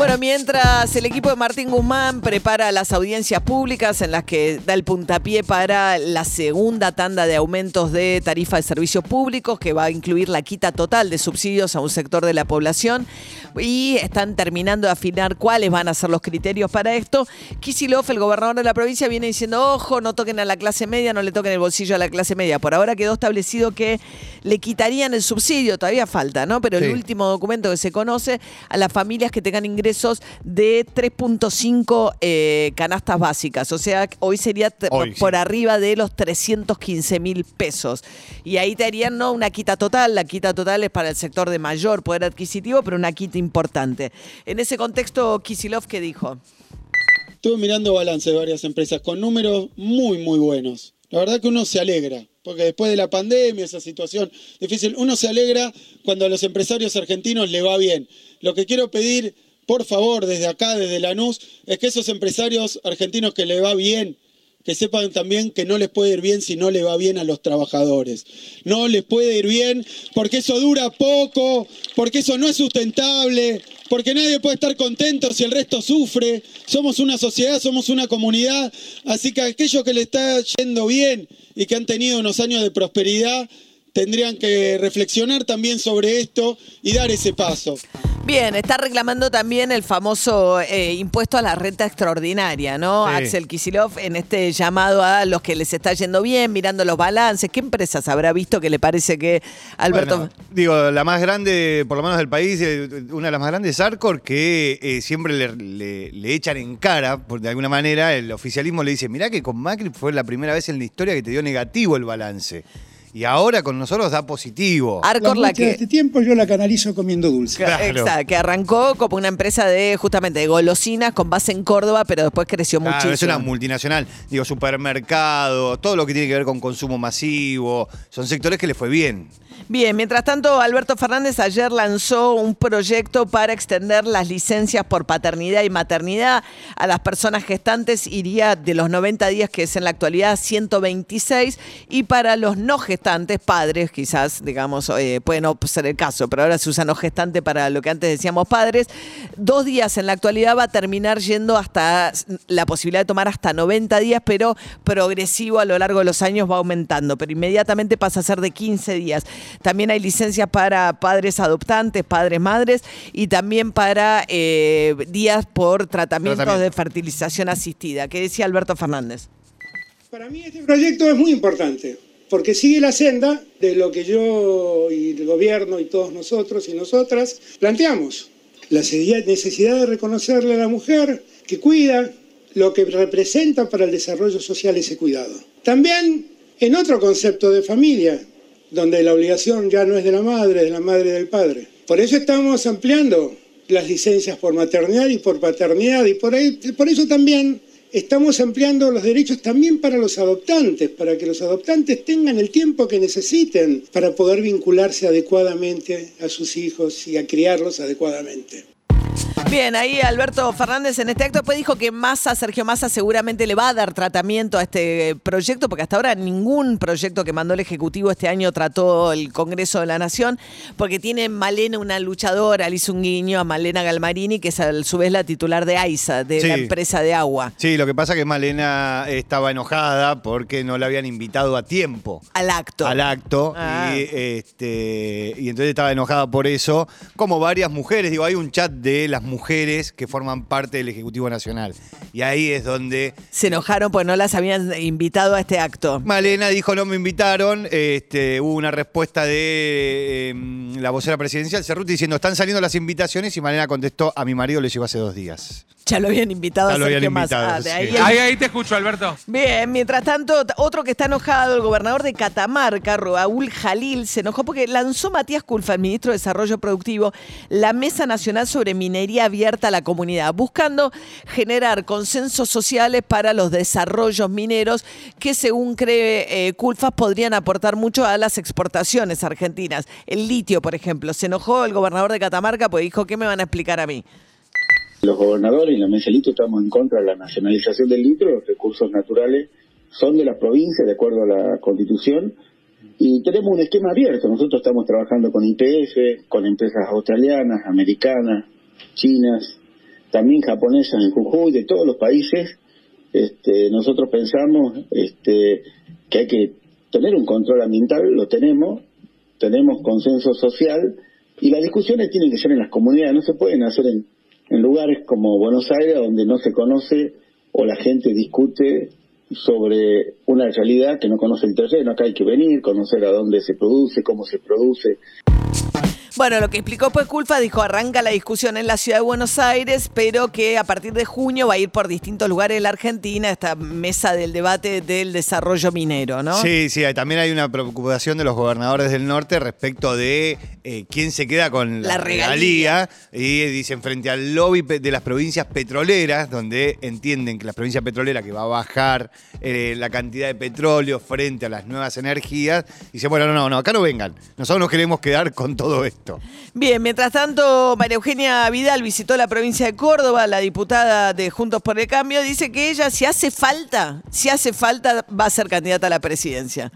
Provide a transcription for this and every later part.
Bueno, mientras el equipo de Martín Guzmán prepara las audiencias públicas en las que da el puntapié para la segunda tanda de aumentos de tarifa de servicios públicos, que va a incluir la quita total de subsidios a un sector de la población, y están terminando de afinar cuáles van a ser los criterios para esto, Kisilov, el gobernador de la provincia, viene diciendo, ojo, no toquen a la clase media, no le toquen el bolsillo a la clase media. Por ahora quedó establecido que le quitarían el subsidio, todavía falta, ¿no? Pero el último documento que se conoce a las familias que tengan ingresos de 3.5 eh, canastas básicas. O sea, hoy sería por arriba de los 315 mil pesos. Y ahí te harían ¿no? una quita total. La quita total es para el sector de mayor poder adquisitivo, pero una quita importante. En ese contexto, Kisilov, ¿qué dijo? Estuve mirando balance de varias empresas con números muy, muy buenos. La verdad que uno se alegra, porque después de la pandemia, esa situación difícil, uno se alegra cuando a los empresarios argentinos le va bien. Lo que quiero pedir por favor, desde acá, desde Lanús, es que esos empresarios argentinos que le va bien, que sepan también que no les puede ir bien si no le va bien a los trabajadores. No les puede ir bien porque eso dura poco, porque eso no es sustentable, porque nadie puede estar contento si el resto sufre. Somos una sociedad, somos una comunidad, así que aquellos que le está yendo bien y que han tenido unos años de prosperidad, tendrían que reflexionar también sobre esto y dar ese paso. Bien, está reclamando también el famoso eh, impuesto a la renta extraordinaria, ¿no? Axel Kisilov en este llamado a los que les está yendo bien, mirando los balances. ¿Qué empresas habrá visto que le parece que Alberto... digo, la más grande, por lo menos del país, eh, una de las más grandes es Arcor, que eh, siempre le, echan en cara, por, de alguna manera, el oficialismo le dice, mirá que con Macri fue la primera vez en la historia que te dio negativo el balance y ahora con nosotros da positivo. Arcor la, que este tiempo yo la canalizo comiendo dulce. Exacto, que arrancó como una empresa de justamente de golosinas con base en Córdoba, pero después creció claro, muchísimo. Es una multinacional, digo supermercado, todo lo que tiene que ver con consumo masivo, son sectores que le fue bien. Bien, mientras tanto, Alberto Fernández ayer lanzó un proyecto para extender las licencias por paternidad y maternidad a las personas gestantes, iría de los 90 días, que es en la actualidad 126, y para los no gestantes, padres, quizás, digamos, eh, puede no ser el caso, pero ahora se usa no gestante para lo que antes decíamos padres, dos días en la actualidad va a terminar yendo hasta la posibilidad de tomar hasta 90 días, pero progresivo a lo largo de los años va aumentando, pero inmediatamente pasa a ser de 15 días. También hay licencias para padres adoptantes, padres madres y también para eh, días por tratamientos de fertilización asistida. ¿Qué decía Alberto Fernández? Para mí este proyecto es muy importante porque sigue la senda de lo que yo y el gobierno y todos nosotros y nosotras planteamos. La necesidad de reconocerle a la mujer que cuida lo que representa para el desarrollo social ese cuidado. También en otro concepto de familia, donde la obligación ya no es de la madre, es de la madre y del padre. Por eso estamos ampliando las licencias por maternidad y por paternidad y por, por eso también estamos ampliando los derechos también para los adoptantes, para que los adoptantes tengan el tiempo que necesiten para poder vincularse adecuadamente a sus hijos y a criarlos adecuadamente. Bien, ahí Alberto Fernández en este acto después dijo que Massa, Sergio Massa seguramente le va a dar tratamiento a este proyecto, porque hasta ahora ningún proyecto que mandó el Ejecutivo este año trató el Congreso de la Nación, porque tiene Malena una luchadora, le hizo un guiño a Malena Galmarini, que es a su vez la titular de AISA, de la empresa de agua. Sí, lo que pasa es que Malena estaba enojada porque no la habían invitado a tiempo. Al acto. Al acto. Ah. Y, este, y entonces estaba enojada por eso, como varias mujeres. Digo, hay un chat de las mujeres mujeres que forman parte del Ejecutivo Nacional. Y ahí es donde... Se enojaron porque no las habían invitado a este acto. Malena dijo no me invitaron. Este, hubo una respuesta de em, la vocera presidencial, Cerruti, diciendo están saliendo las invitaciones y Malena contestó a mi marido le llegó hace dos días. Ya lo habían invitado a Sergio Massa. Ah, ahí, ahí, te escucho, Alberto. Bien, mientras tanto, otro que está enojado, el gobernador de Catamarca, Raúl Jalil, se enojó porque lanzó Matías Culfa, el ministro de Desarrollo Productivo, la Mesa Nacional sobre Minería abierta a la comunidad, buscando generar consensos sociales para los desarrollos mineros que según cree eh, Culfas podrían aportar mucho a las exportaciones argentinas. El litio, por ejemplo, se enojó el gobernador de Catamarca porque dijo, ¿qué me van a explicar a mí? Los gobernadores y la mesa litio estamos en contra de la nacionalización del litio, los recursos naturales son de las provincias de acuerdo a la constitución y tenemos un esquema abierto. Nosotros estamos trabajando con IPF, con empresas australianas, americanas, chinas, también japonesas en Jujuy, de todos los países. Este, nosotros pensamos este, que hay que tener un control ambiental, lo tenemos, tenemos consenso social y las discusiones tienen que ser en las comunidades, no se pueden hacer en, en lugares como Buenos Aires donde no se conoce o la gente discute sobre una realidad que no conoce el terreno. Acá hay que venir, conocer a dónde se produce, cómo se produce. Bueno, lo que explicó pues Culfa dijo arranca la discusión en la ciudad de Buenos Aires, pero que a partir de junio va a ir por distintos lugares de la Argentina esta mesa del debate del desarrollo minero, ¿no? Sí, sí, también hay una preocupación de los gobernadores del norte respecto de eh, quién se queda con la, La regalía. regalía. Y dicen frente al lobby de las provincias petroleras, donde entienden que la provincia petrolera que va a bajar eh, la cantidad de petróleo frente a las nuevas energías, dicen, bueno, no, no, no, acá no vengan. Nosotros nos queremos quedar con todo esto. Bien, mientras tanto, María Eugenia Vidal visitó la provincia de Córdoba, la diputada de Juntos por el Cambio, dice que ella, si hace falta, si hace falta, va a ser candidata a la presidencia.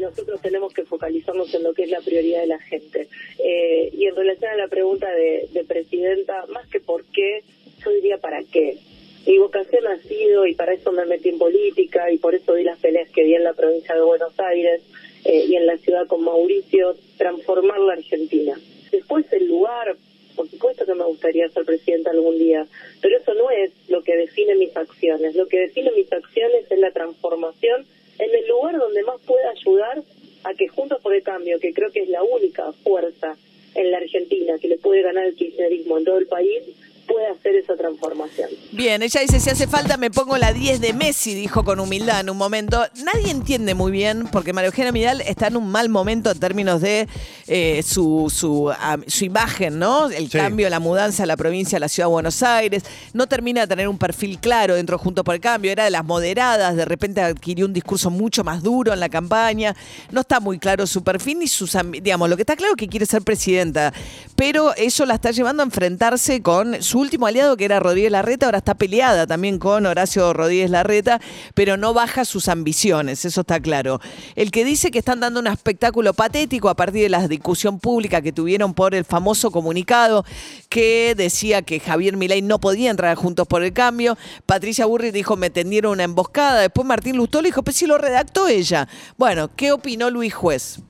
nosotros tenemos que focalizarnos en lo que es la prioridad de la gente. Eh, y en relación a la pregunta de, de presidenta, más que por qué, yo diría para qué. Mi vocación ha sido, y para eso me metí en política, y por eso di las peleas que di en la provincia de Buenos Aires eh, y en la ciudad con Mauricio, transformar la Argentina. Después el lugar, por supuesto que me gustaría ser presidenta algún día, pero eso no es lo que define mis acciones. Lo que define mis acciones es la transformación en el lugar donde más pueda ayudar a que Juntos por el Cambio, que creo que es la única fuerza en la Argentina que le puede ganar el kirchnerismo en todo el país, pueda hacer esa transformación. Bien, ella dice, si hace falta me pongo la 10 de Messi, dijo con humildad en un momento. Nadie entiende muy bien, porque María Eugenia Vidal está en un mal momento en términos de eh, su, su, su imagen, ¿no? El Sí. cambio, la mudanza a la provincia, a la ciudad de Buenos Aires. No termina de tener un perfil claro dentro de Juntos por el Cambio. Era de las moderadas, de repente adquirió un discurso mucho más duro en la campaña. No está muy claro su perfil ni sus... Digamos, lo que está claro es que quiere ser presidenta, pero eso la está llevando a enfrentarse con su último aliado, que era Rodríguez Larreta. Ahora está peleada también con Horacio Rodríguez Larreta, pero no baja sus ambiciones, eso está claro. El que dice que están dando un espectáculo patético a partir de la discusión pública que tuvieron por el famoso comunicado que decía que Javier Milei no podía entrar Juntos por el Cambio. Patricia Burri dijo, me tendieron una emboscada. Después Martín Lustó le dijo, pues si lo redactó ella. Bueno, ¿qué opinó Luis Juez?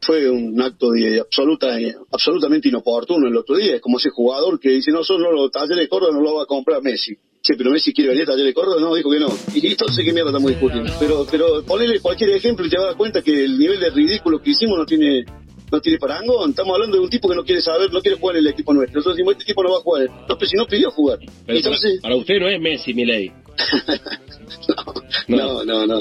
Fue un acto de absoluta, absolutamente inoportuno el otro día. Es como ese jugador que dice, no, solo los talleres de Córdoba no lo va a comprar Messi. Sí, pero Messi quiere venir a talleres de Córdoba, no, dijo que no. Y entonces, ¿qué mierda estamos discutiendo? Pero, pero ponele cualquier ejemplo y te vas a dar cuenta que el nivel de ridículo que hicimos no tiene no tiene parangón. Estamos hablando de un tipo que no quiere saber, no quiere jugar en el equipo nuestro. Nosotros decimos, este tipo no va a jugar. No, pero si no pidió jugar. Pero entonces, para, para usted no es Messi, Milei. no, no, no, no,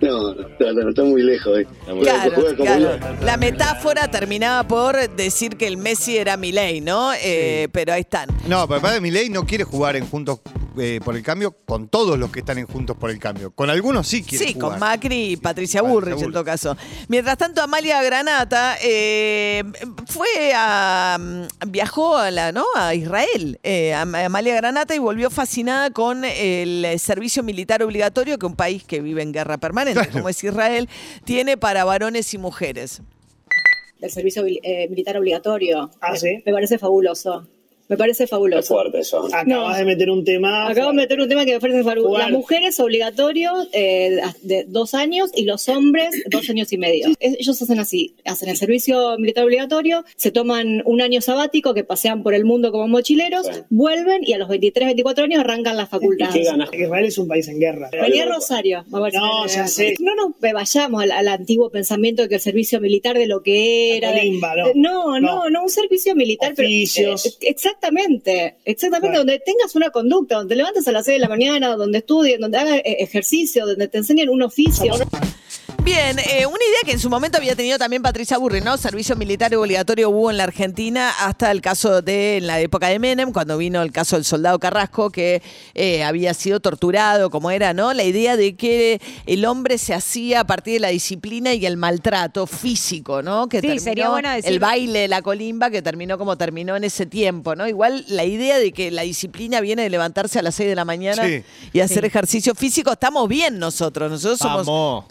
no, no, no, está muy lejos. Eh. Claro, Juega como claro. yo. La metáfora terminaba por decir que el Messi era Milei, ¿no? Eh, Pero ahí están. No, pero padre Milei no quiere jugar en Juntos eh, por el Cambio con todos los que están en Juntos por el Cambio. Con algunos sí quiere Sí, jugar. con Macri y Patricia Patricia Bullrich en todo caso. Mientras tanto, Amalia Granata eh, fue a. mm, viajó a, la, ¿no? a Israel. eh, Am- Amalia Granata y volvió fascinada con el servicio militar obligatorio que un país que vive en guerra permanente, como es Israel, tiene para varones y mujeres. del servicio eh, militar obligatorio. Ah. Me parece fabuloso. Me parece fabuloso. fuerte eso. Acabas No. de meter un tema. Acabo de meter un tema que me parece fabuloso. Las mujeres obligatorio eh, de dos años y los hombres dos años y medio. Es- Ellos hacen así, hacen el servicio militar obligatorio, se toman un año sabático que pasean por el mundo como mochileros, Sí. vuelven y a los 23, 24 años arrancan la facultad. ¿Qué ganas? Israel es un país en guerra. Venía Rosario. a ver si No, ya sé. No, no, me vayamos al, al antiguo pensamiento de que el servicio militar de lo que era. colimba, ¿no? de- no, no, No. no, un servicio militar. pero- Oficios. eh, exactamente, exactamente, Claro. donde tengas una conducta, donde te levantes a las 6 de la mañana, donde estudien, donde hagas eh, ejercicio, donde te enseñen un oficio. Bien, eh, una idea que en su momento había tenido también Patricia Burri, ¿no? Servicio militar obligatorio hubo en la Argentina hasta el caso de, en la época de Menem, cuando vino el caso del soldado Carrasco, que eh, había sido torturado, como era, ¿no? La idea de que el hombre se hacía a partir de la disciplina y el maltrato físico, ¿no? Que Sí, terminó sería bueno decir- El baile, la colimba, que terminó como terminó en ese tiempo, ¿no? Igual la idea de que la disciplina viene de levantarse a las 6 de la mañana Sí. y hacer Sí. ejercicio físico, estamos bien nosotros. Nosotros somos Vamos.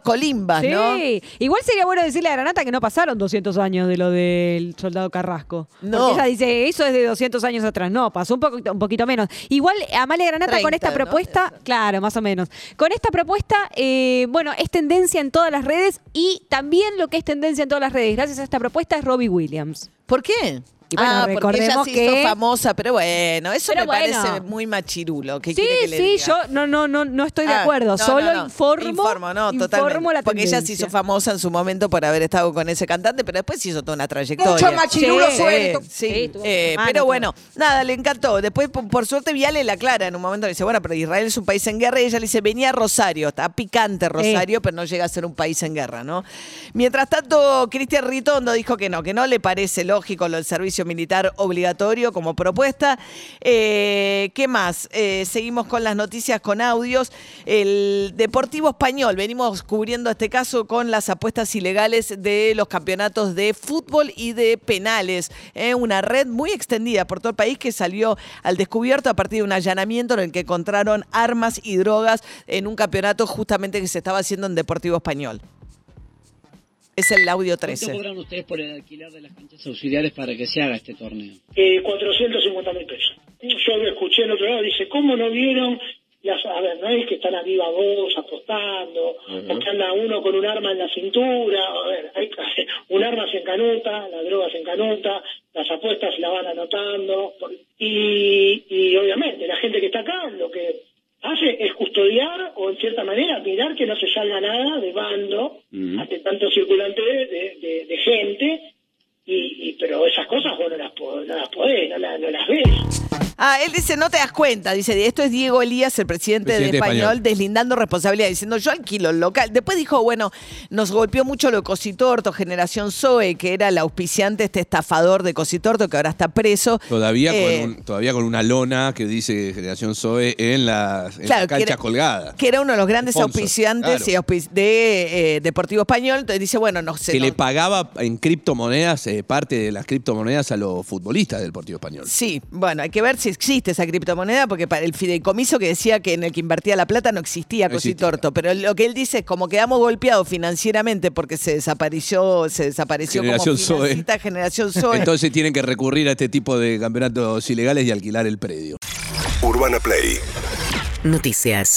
Eternos colimbas, Sí, ¿no? igual sería bueno decirle a Granata que no pasaron 200 años de lo del soldado Carrasco. No. Porque ella dice, eso es de 200 años atrás. No, pasó un, poquito, un poquito menos. Igual Amalia Granata con 30, esta ¿no? propuesta, claro, más o menos. Con esta propuesta, eh, bueno, es tendencia en todas las redes y también lo que es tendencia en todas las redes, gracias a esta propuesta, es Robbie Williams. ¿Por qué? Y bueno, ah, porque ella recordemos se que- hizo famosa, pero bueno, eso Pero me bueno. parece muy machirulo. ¿Qué Sí, quiere que le sí, diga? yo no, no, no, no estoy de Ah, acuerdo. no, Solo no, no. informo. Informo, no, informo totalmente. la Porque ella se hizo famosa en su momento por haber estado con ese cantante, pero después hizo toda una trayectoria. Mucho machirulo Sí, suelto. Sí, eh, mano, pero bueno, nada, le encantó. Después, por, por suerte, Viale la aclara en un momento. Le dice, bueno, pero Israel es un país en guerra. Y ella le dice, venía a Rosario. Está picante Rosario, pero no llega a ser un país en guerra, ¿no? Mientras tanto, Cristian Ritondo dijo que no, que no le parece lógico lo del servicio militar obligatorio como propuesta. Eh, ¿Qué más? Eh, seguimos con las noticias con audios. El Deportivo Español, venimos cubriendo este caso con las apuestas ilegales de los campeonatos de fútbol y de penales. Eh, una red muy extendida por todo el país que salió al descubierto a partir de un allanamiento en el que encontraron armas y drogas en un campeonato justamente que se estaba haciendo en Deportivo Español. Es el audio 13. ¿Cuánto cobran ustedes por el alquiler de las canchas auxiliares para que se haga este torneo? Eh, 450 mil pesos. Yo lo escuché en otro lado, dice, ¿cómo no vieron? Las, a ver, no es que están a viva voz apostando, o que anda uno con un arma en la cintura, a ver, hay, un arma se encanuta, la droga se encanuta, las apuestas la van anotando, y obviamente la gente que está acá lo que hace es custodiar o en cierta manera mirar que no se salga nada de bando ante tanto circulante de, de- de gente, y, y- pero esas cosas vos no las, no las podés, no, la- no las ves. Ah, él dice, no te das cuenta. Dice, esto es Diego Elías, el presidente, Presidente de Español, español. deslindando responsabilidad, diciendo, yo alquilo el local. Después dijo, bueno, nos golpeó mucho lo de Cositorto, Generación Zoe, que era el auspiciante, este estafador de Cositorto, que ahora está preso. Todavía, Eh, con un- todavía con una lona que dice Generación Zoe en las en Claro, las canchas que era- colgadas. que era uno de los grandes Sponsor, auspiciantes claro. de eh, Deportivo Español. Entonces dice, bueno, no sé. que no- le pagaba en criptomonedas, eh, parte de las criptomonedas a los futbolistas del Deportivo Español. Sí, bueno, hay que ver si existe esa criptomoneda, porque para el fideicomiso que decía que en el que invertía la plata no existía No. Cositorto. Pero lo que él dice es como quedamos golpeados financieramente porque se desapareció, se desapareció Generación como Zoe. Generación Zoe. Entonces tienen que recurrir a este tipo de campeonatos ilegales y alquilar el predio. Urbana Play Noticias.